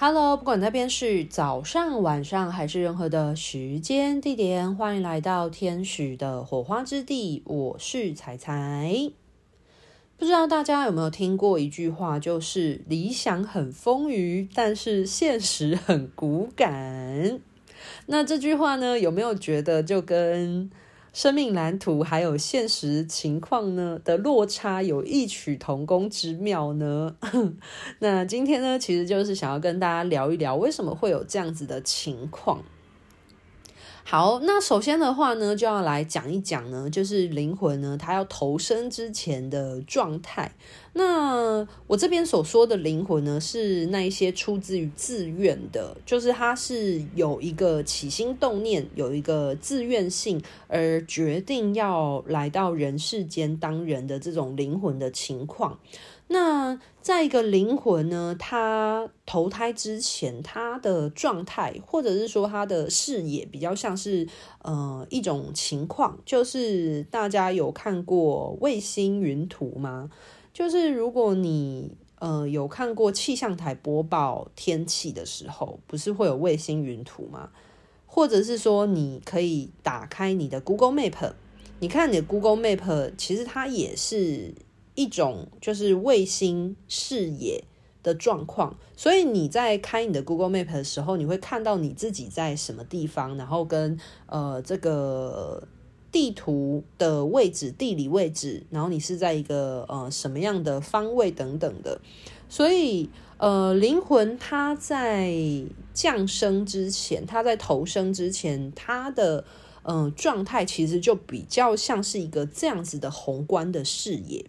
Hello，不管那边是早上、晚上还是任何的时间地点，欢迎来到天使的火花之地。我是彩彩。不知道大家有没有听过一句话，就是理想很丰腴，但是现实很骨感。那这句话呢，有没有觉得就跟生命蓝图还有现实情况呢的落差有异曲同工之妙呢？那今天呢，其实就是想要跟大家聊一聊，为什么会有这样子的情况。好，那首先的话呢，就要来讲一讲呢，就是灵魂呢，它要投生之前的状态。那我这边所说的灵魂呢，是那一些出自于自愿的，就是它是有一个起心动念，有一个自愿性而决定要来到人世间当人的这种灵魂的情况。那在一个灵魂呢，他投胎之前，他的状态，或者是说他的视野，比较像是呃一种情况，就是大家有看过卫星云图吗？就是如果你呃有看过气象台播报天气的时候，不是会有卫星云图吗？或者是说你可以打开你的 Google Map，你看你的 Google Map，其实它也是。一种就是卫星视野的状况，所以你在开你的 Google Map 的时候，你会看到你自己在什么地方，然后跟呃这个地图的位置、地理位置，然后你是在一个呃什么样的方位等等的。所以呃，灵魂它在降生之前，它在投生之前，它的嗯、呃、状态其实就比较像是一个这样子的宏观的视野。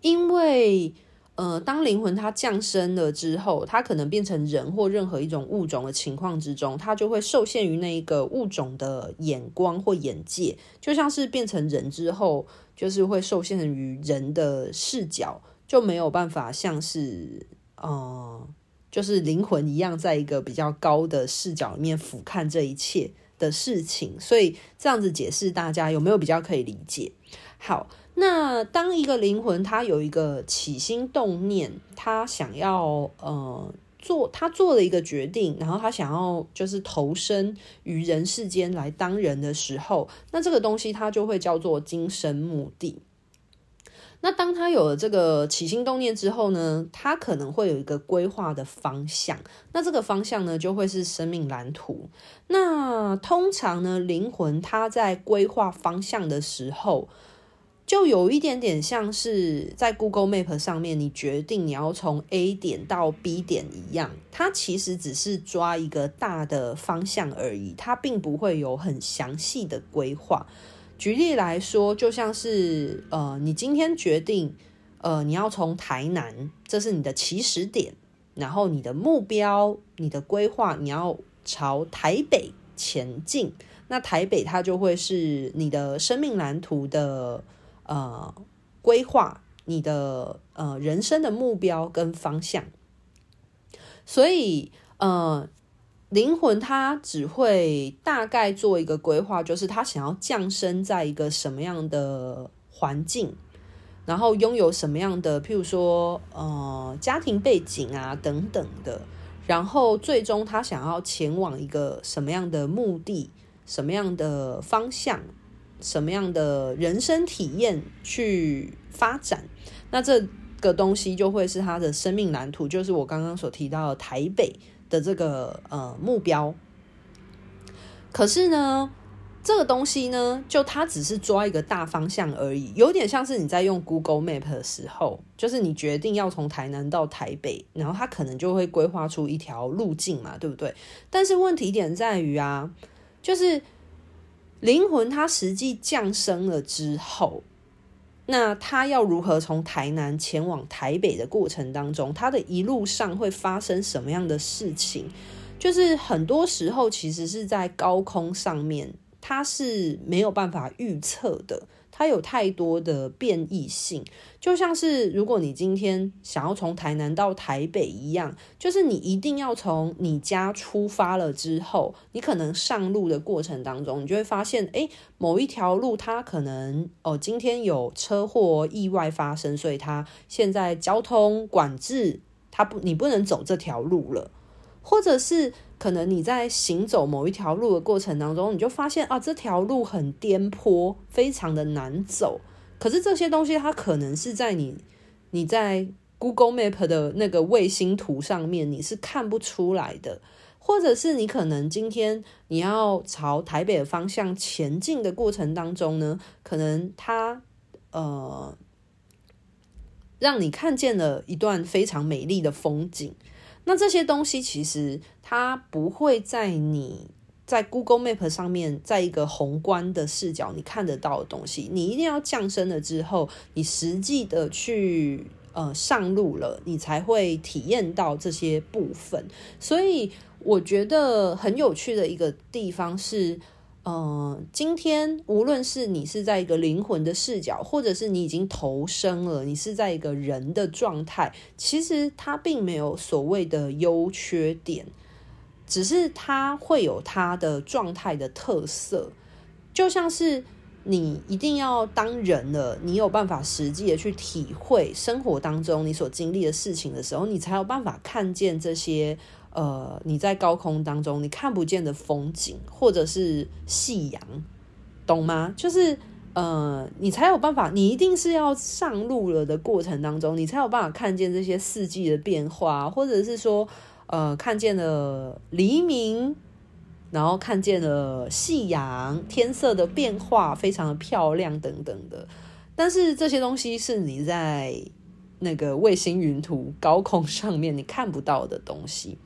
因为，呃，当灵魂它降生了之后，它可能变成人或任何一种物种的情况之中，它就会受限于那一个物种的眼光或眼界，就像是变成人之后，就是会受限于人的视角，就没有办法像是，呃，就是灵魂一样，在一个比较高的视角里面俯瞰这一切的事情。所以这样子解释，大家有没有比较可以理解？好。那当一个灵魂，他有一个起心动念，他想要呃做，他做了一个决定，然后他想要就是投身于人世间来当人的时候，那这个东西它就会叫做今生目的。那当他有了这个起心动念之后呢，他可能会有一个规划的方向，那这个方向呢就会是生命蓝图。那通常呢，灵魂他在规划方向的时候，就有一点点像是在 Google Map 上面，你决定你要从 A 点到 B 点一样，它其实只是抓一个大的方向而已，它并不会有很详细的规划。举例来说，就像是呃，你今天决定呃，你要从台南，这是你的起始点，然后你的目标、你的规划，你要朝台北前进，那台北它就会是你的生命蓝图的。呃，规划你的呃人生的目标跟方向，所以呃，灵魂它只会大概做一个规划，就是他想要降生在一个什么样的环境，然后拥有什么样的，譬如说呃家庭背景啊等等的，然后最终他想要前往一个什么样的目的，什么样的方向。什么样的人生体验去发展，那这个东西就会是他的生命蓝图，就是我刚刚所提到的台北的这个呃目标。可是呢，这个东西呢，就它只是抓一个大方向而已，有点像是你在用 Google Map 的时候，就是你决定要从台南到台北，然后它可能就会规划出一条路径嘛，对不对？但是问题点在于啊，就是。灵魂它实际降生了之后，那它要如何从台南前往台北的过程当中，它的一路上会发生什么样的事情？就是很多时候其实是在高空上面，它是没有办法预测的。它有太多的变异性，就像是如果你今天想要从台南到台北一样，就是你一定要从你家出发了之后，你可能上路的过程当中，你就会发现，诶，某一条路它可能哦，今天有车祸意外发生，所以它现在交通管制。它不，你不能走这条路了，或者是可能你在行走某一条路的过程当中，你就发现啊，这条路很颠簸，非常的难走。可是这些东西它可能是在你你在 Google Map 的那个卫星图上面你是看不出来的，或者是你可能今天你要朝台北的方向前进的过程当中呢，可能它呃。让你看见了一段非常美丽的风景，那这些东西其实它不会在你在 Google Map 上面，在一个宏观的视角你看得到的东西，你一定要降生了之后，你实际的去呃上路了，你才会体验到这些部分。所以我觉得很有趣的一个地方是。嗯，今天无论是你是在一个灵魂的视角，或者是你已经投生了，你是在一个人的状态，其实它并没有所谓的优缺点，只是它会有它的状态的特色。就像是你一定要当人了，你有办法实际的去体会生活当中你所经历的事情的时候，你才有办法看见这些。呃，你在高空当中你看不见的风景，或者是夕阳，懂吗？就是呃，你才有办法，你一定是要上路了的过程当中，你才有办法看见这些四季的变化，或者是说，呃，看见了黎明，然后看见了夕阳，天色的变化非常的漂亮等等的。但是这些东西是你在那个卫星云图高空上面你看不到的东西。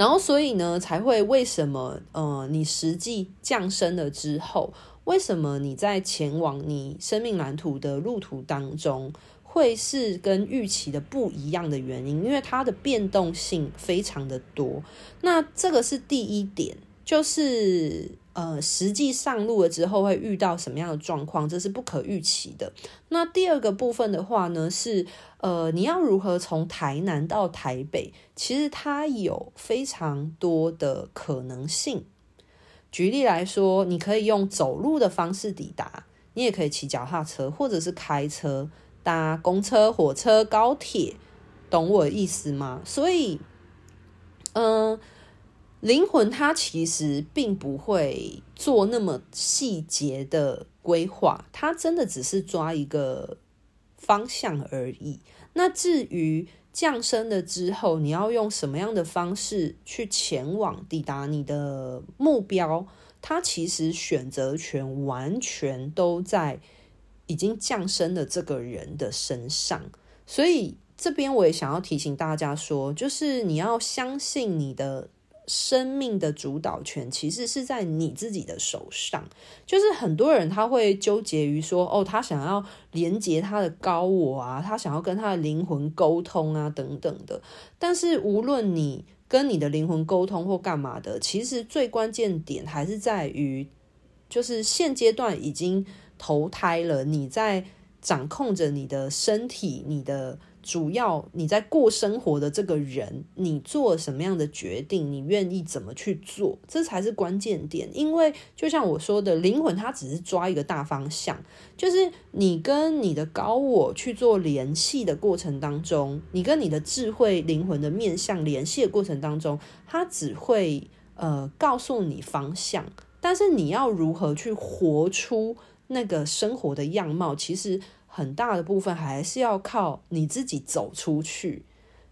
然后，所以呢，才会为什么？呃，你实际降生了之后，为什么你在前往你生命蓝图的路途当中，会是跟预期的不一样的原因？因为它的变动性非常的多。那这个是第一点，就是。呃，实际上路了之后会遇到什么样的状况，这是不可预期的。那第二个部分的话呢，是呃，你要如何从台南到台北？其实它有非常多的可能性。举例来说，你可以用走路的方式抵达，你也可以骑脚踏车，或者是开车、搭公车、火车、高铁，懂我意思吗？所以，嗯、灵魂它其实并不会做那么细节的规划，它真的只是抓一个方向而已。那至于降生了之后，你要用什么样的方式去前往抵达你的目标，它其实选择权完全都在已经降生的这个人的身上。所以这边我也想要提醒大家说，就是你要相信你的。生命的主导权其实是在你自己的手上，就是很多人他会纠结于说，哦，他想要连接他的高我啊，他想要跟他的灵魂沟通啊，等等的。但是无论你跟你的灵魂沟通或干嘛的，其实最关键点还是在于，就是现阶段已经投胎了，你在掌控着你的身体，你的。主要你在过生活的这个人，你做什么样的决定，你愿意怎么去做，这才是关键点。因为就像我说的，灵魂它只是抓一个大方向，就是你跟你的高我去做联系的过程当中，你跟你的智慧灵魂的面向联系的过程当中，它只会呃告诉你方向，但是你要如何去活出那个生活的样貌，其实。很大的部分还是要靠你自己走出去，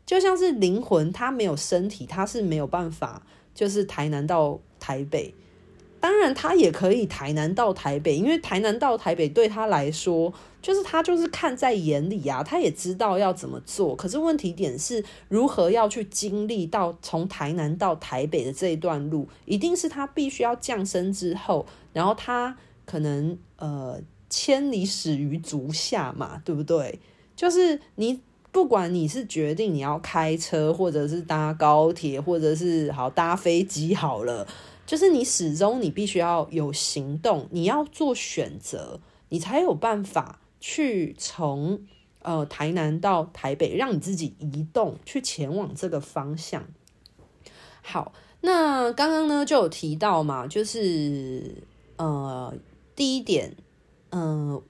就像是灵魂，它没有身体，它是没有办法，就是台南到台北。当然，它也可以台南到台北，因为台南到台北对他来说，就是他就是看在眼里啊，他也知道要怎么做。可是问题点是，如何要去经历到从台南到台北的这一段路，一定是他必须要降生之后，然后他可能呃。千里始于足下嘛，对不对？就是你不管你是决定你要开车，或者是搭高铁，或者是好搭飞机好了，就是你始终你必须要有行动，你要做选择，你才有办法去从呃台南到台北，让你自己移动去前往这个方向。好，那刚刚呢就有提到嘛，就是呃第一点。嗯，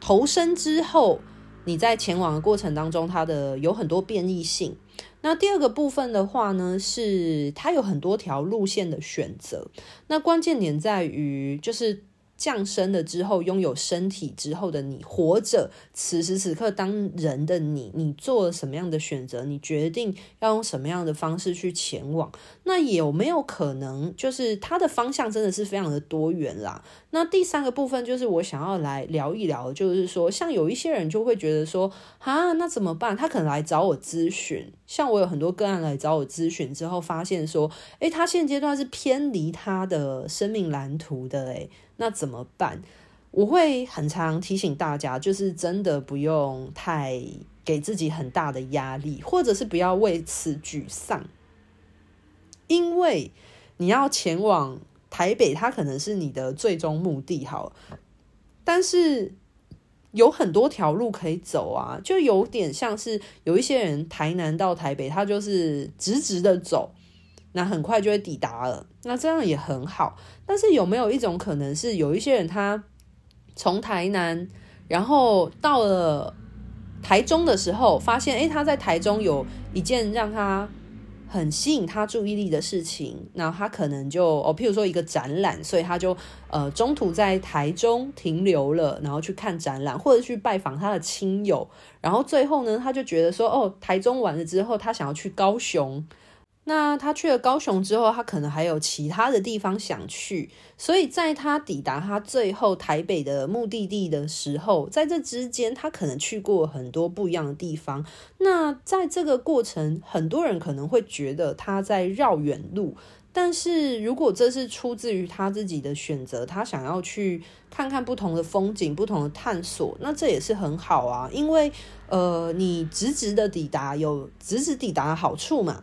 投身之后，你在前往的过程当中，它的有很多变异性。那第二个部分的话呢，是它有很多条路线的选择。那关键点在于，就是。降生了之后，拥有身体之后的你，活着，此时此刻当人的你，你做了什么样的选择？你决定要用什么样的方式去前往？那有没有可能，就是它的方向真的是非常的多元啦？那第三个部分就是我想要来聊一聊，就是说，像有一些人就会觉得说，啊，那怎么办？他可能来找我咨询，像我有很多个案来找我咨询之后，发现说，诶，他现阶段是偏离他的生命蓝图的，诶。那怎么办？我会很常提醒大家，就是真的不用太给自己很大的压力，或者是不要为此沮丧，因为你要前往台北，它可能是你的最终目的，好，但是有很多条路可以走啊，就有点像是有一些人台南到台北，他就是直直的走。那很快就会抵达了，那这样也很好。但是有没有一种可能是，有一些人他从台南，然后到了台中的时候，发现诶，他在台中有一件让他很吸引他注意力的事情，那他可能就哦，譬如说一个展览，所以他就呃中途在台中停留了，然后去看展览，或者去拜访他的亲友，然后最后呢，他就觉得说哦，台中完了之后，他想要去高雄。那他去了高雄之后，他可能还有其他的地方想去，所以在他抵达他最后台北的目的地的时候，在这之间，他可能去过很多不一样的地方。那在这个过程，很多人可能会觉得他在绕远路，但是如果这是出自于他自己的选择，他想要去看看不同的风景、不同的探索，那这也是很好啊，因为呃，你直直的抵达有直直抵达的好处嘛。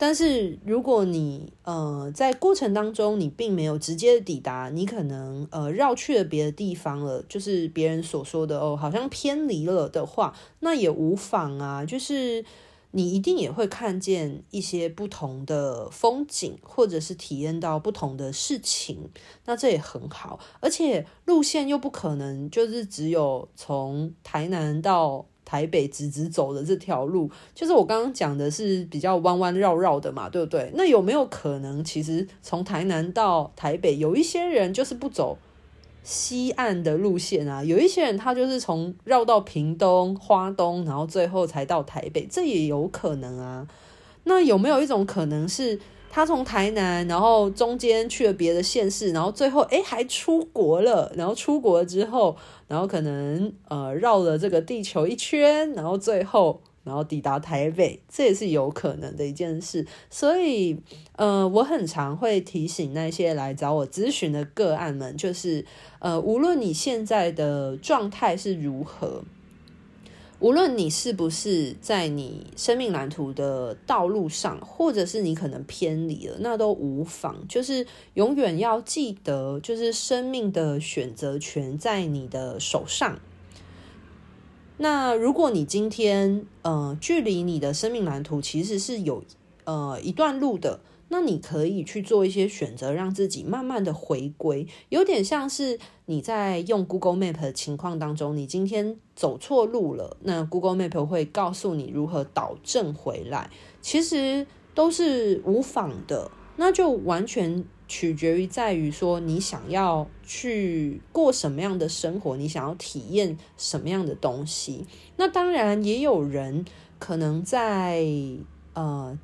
但是如果你呃在过程当中你并没有直接的抵达，你可能呃绕去了别的地方了，就是别人所说的哦，好像偏离了的话，那也无妨啊。就是你一定也会看见一些不同的风景，或者是体验到不同的事情，那这也很好。而且路线又不可能就是只有从台南到。台北直直走的这条路，就是我刚刚讲的是比较弯弯绕绕的嘛，对不对？那有没有可能，其实从台南到台北，有一些人就是不走西岸的路线啊？有一些人他就是从绕到屏东、花东，然后最后才到台北，这也有可能啊。那有没有一种可能是？他从台南，然后中间去了别的县市，然后最后诶还出国了，然后出国了之后，然后可能呃绕了这个地球一圈，然后最后然后抵达台北，这也是有可能的一件事。所以呃我很常会提醒那些来找我咨询的个案们，就是呃无论你现在的状态是如何。无论你是不是在你生命蓝图的道路上，或者是你可能偏离了，那都无妨。就是永远要记得，就是生命的选择权在你的手上。那如果你今天呃距离你的生命蓝图其实是有呃一段路的。那你可以去做一些选择，让自己慢慢的回归，有点像是你在用 Google Map 的情况当中，你今天走错路了，那 Google Map 会告诉你如何导正回来，其实都是无妨的，那就完全取决于在于说你想要去过什么样的生活，你想要体验什么样的东西。那当然也有人可能在呃。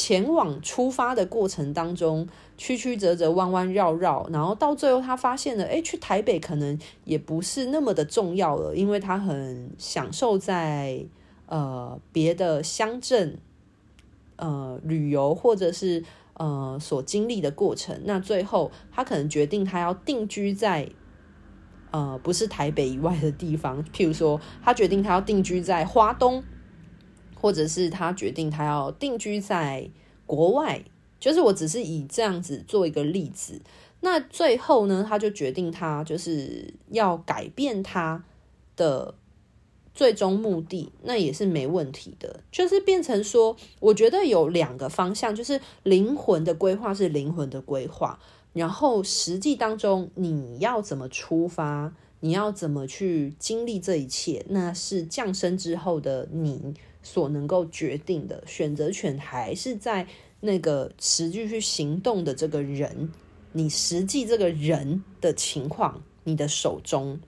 前往出发的过程当中，曲曲折折、弯弯绕绕，然后到最后他发现了，诶，去台北可能也不是那么的重要了，因为他很享受在呃别的乡镇呃旅游，或者是呃所经历的过程。那最后他可能决定他要定居在呃不是台北以外的地方，譬如说他决定他要定居在花东。或者是他决定他要定居在国外，就是我只是以这样子做一个例子。那最后呢，他就决定他就是要改变他的最终目的，那也是没问题的。就是变成说，我觉得有两个方向，就是灵魂的规划是灵魂的规划，然后实际当中你要怎么出发，你要怎么去经历这一切，那是降生之后的你所能够决定的，选择权还是在那个实际去行动的这个人，你实际这个人的情况，你的手中。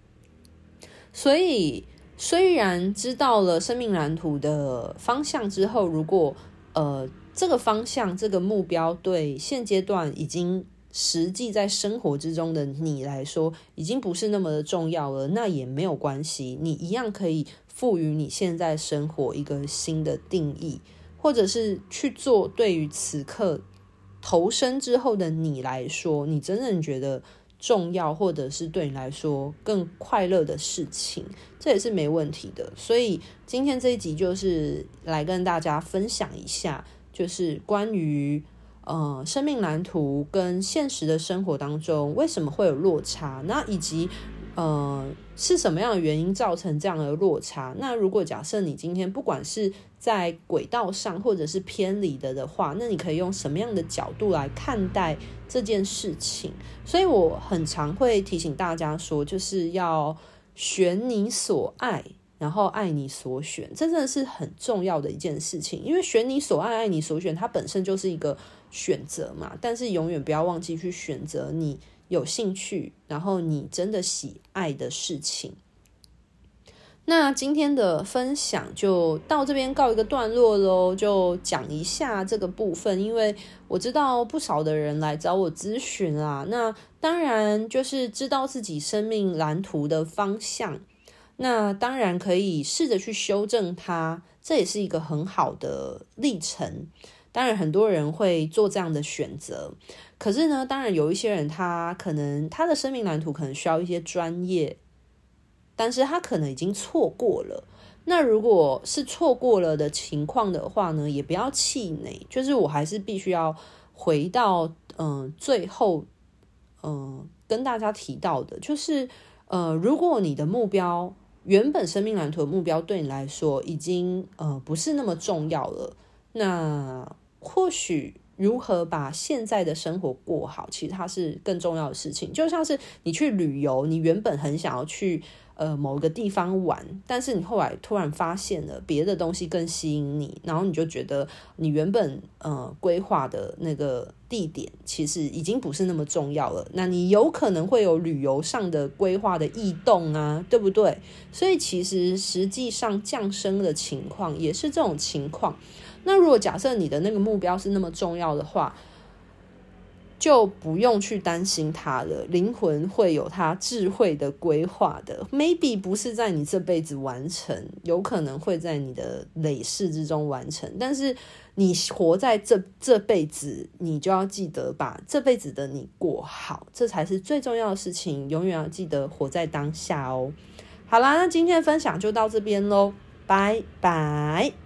所以，虽然知道了生命蓝图的方向之后，如果呃这个方向、这个目标对现阶段已经实际在生活之中的你来说，已经不是那么的重要了，那也没有关系，你一样可以赋予你现在生活一个新的定义，或者是去做对于此刻投身之后的你来说，你真正觉得。重要，或者是对你来说更快乐的事情，这也是没问题的。所以今天这一集就是来跟大家分享一下，就是关于呃生命蓝图跟现实的生活当中为什么会有落差，那以及。呃，是什么样的原因造成这样的落差？那如果假设你今天不管是在轨道上，或者是偏离的的话，那你可以用什么样的角度来看待这件事情？所以我很常会提醒大家说，就是要选你所爱，然后爱你所选，这真的是很重要的一件事情。因为选你所爱，爱你所选，它本身就是一个选择嘛。但是永远不要忘记去选择你。有兴趣，然后你真的喜爱的事情。那今天的分享就到这边告一个段落喽，就讲一下这个部分，因为我知道不少的人来找我咨询啊。那当然就是知道自己生命蓝图的方向，那当然可以试着去修正它，这也是一个很好的历程。当然，很多人会做这样的选择。可是呢，当然有一些人，他可能他的生命蓝图可能需要一些专业，但是他可能已经错过了。那如果是错过了的情况的话呢，也不要气馁。就是我还是必须要回到嗯、最后嗯、跟大家提到的，就是呃如果你的目标原本生命蓝图的目标对你来说已经呃不是那么重要了，那或许。如何把现在的生活过好，其实它是更重要的事情。就像是你去旅游，你原本很想要去呃某个地方玩，但是你后来突然发现了别的东西更吸引你，然后你就觉得你原本呃规划的那个地点其实已经不是那么重要了。那你有可能会有旅游上的规划的异动啊，对不对？所以其实实际上降生的情况也是这种情况。那如果假设你的那个目标是那么重要的话，就不用去担心它了。灵魂会有它智慧的规划的，maybe 不是在你这辈子完成，有可能会在你的累世之中完成。但是你活在这这辈子，你就要记得把这辈子的你过好，这才是最重要的事情。永远要记得活在当下哦。好啦，那今天的分享就到这边喽，拜拜。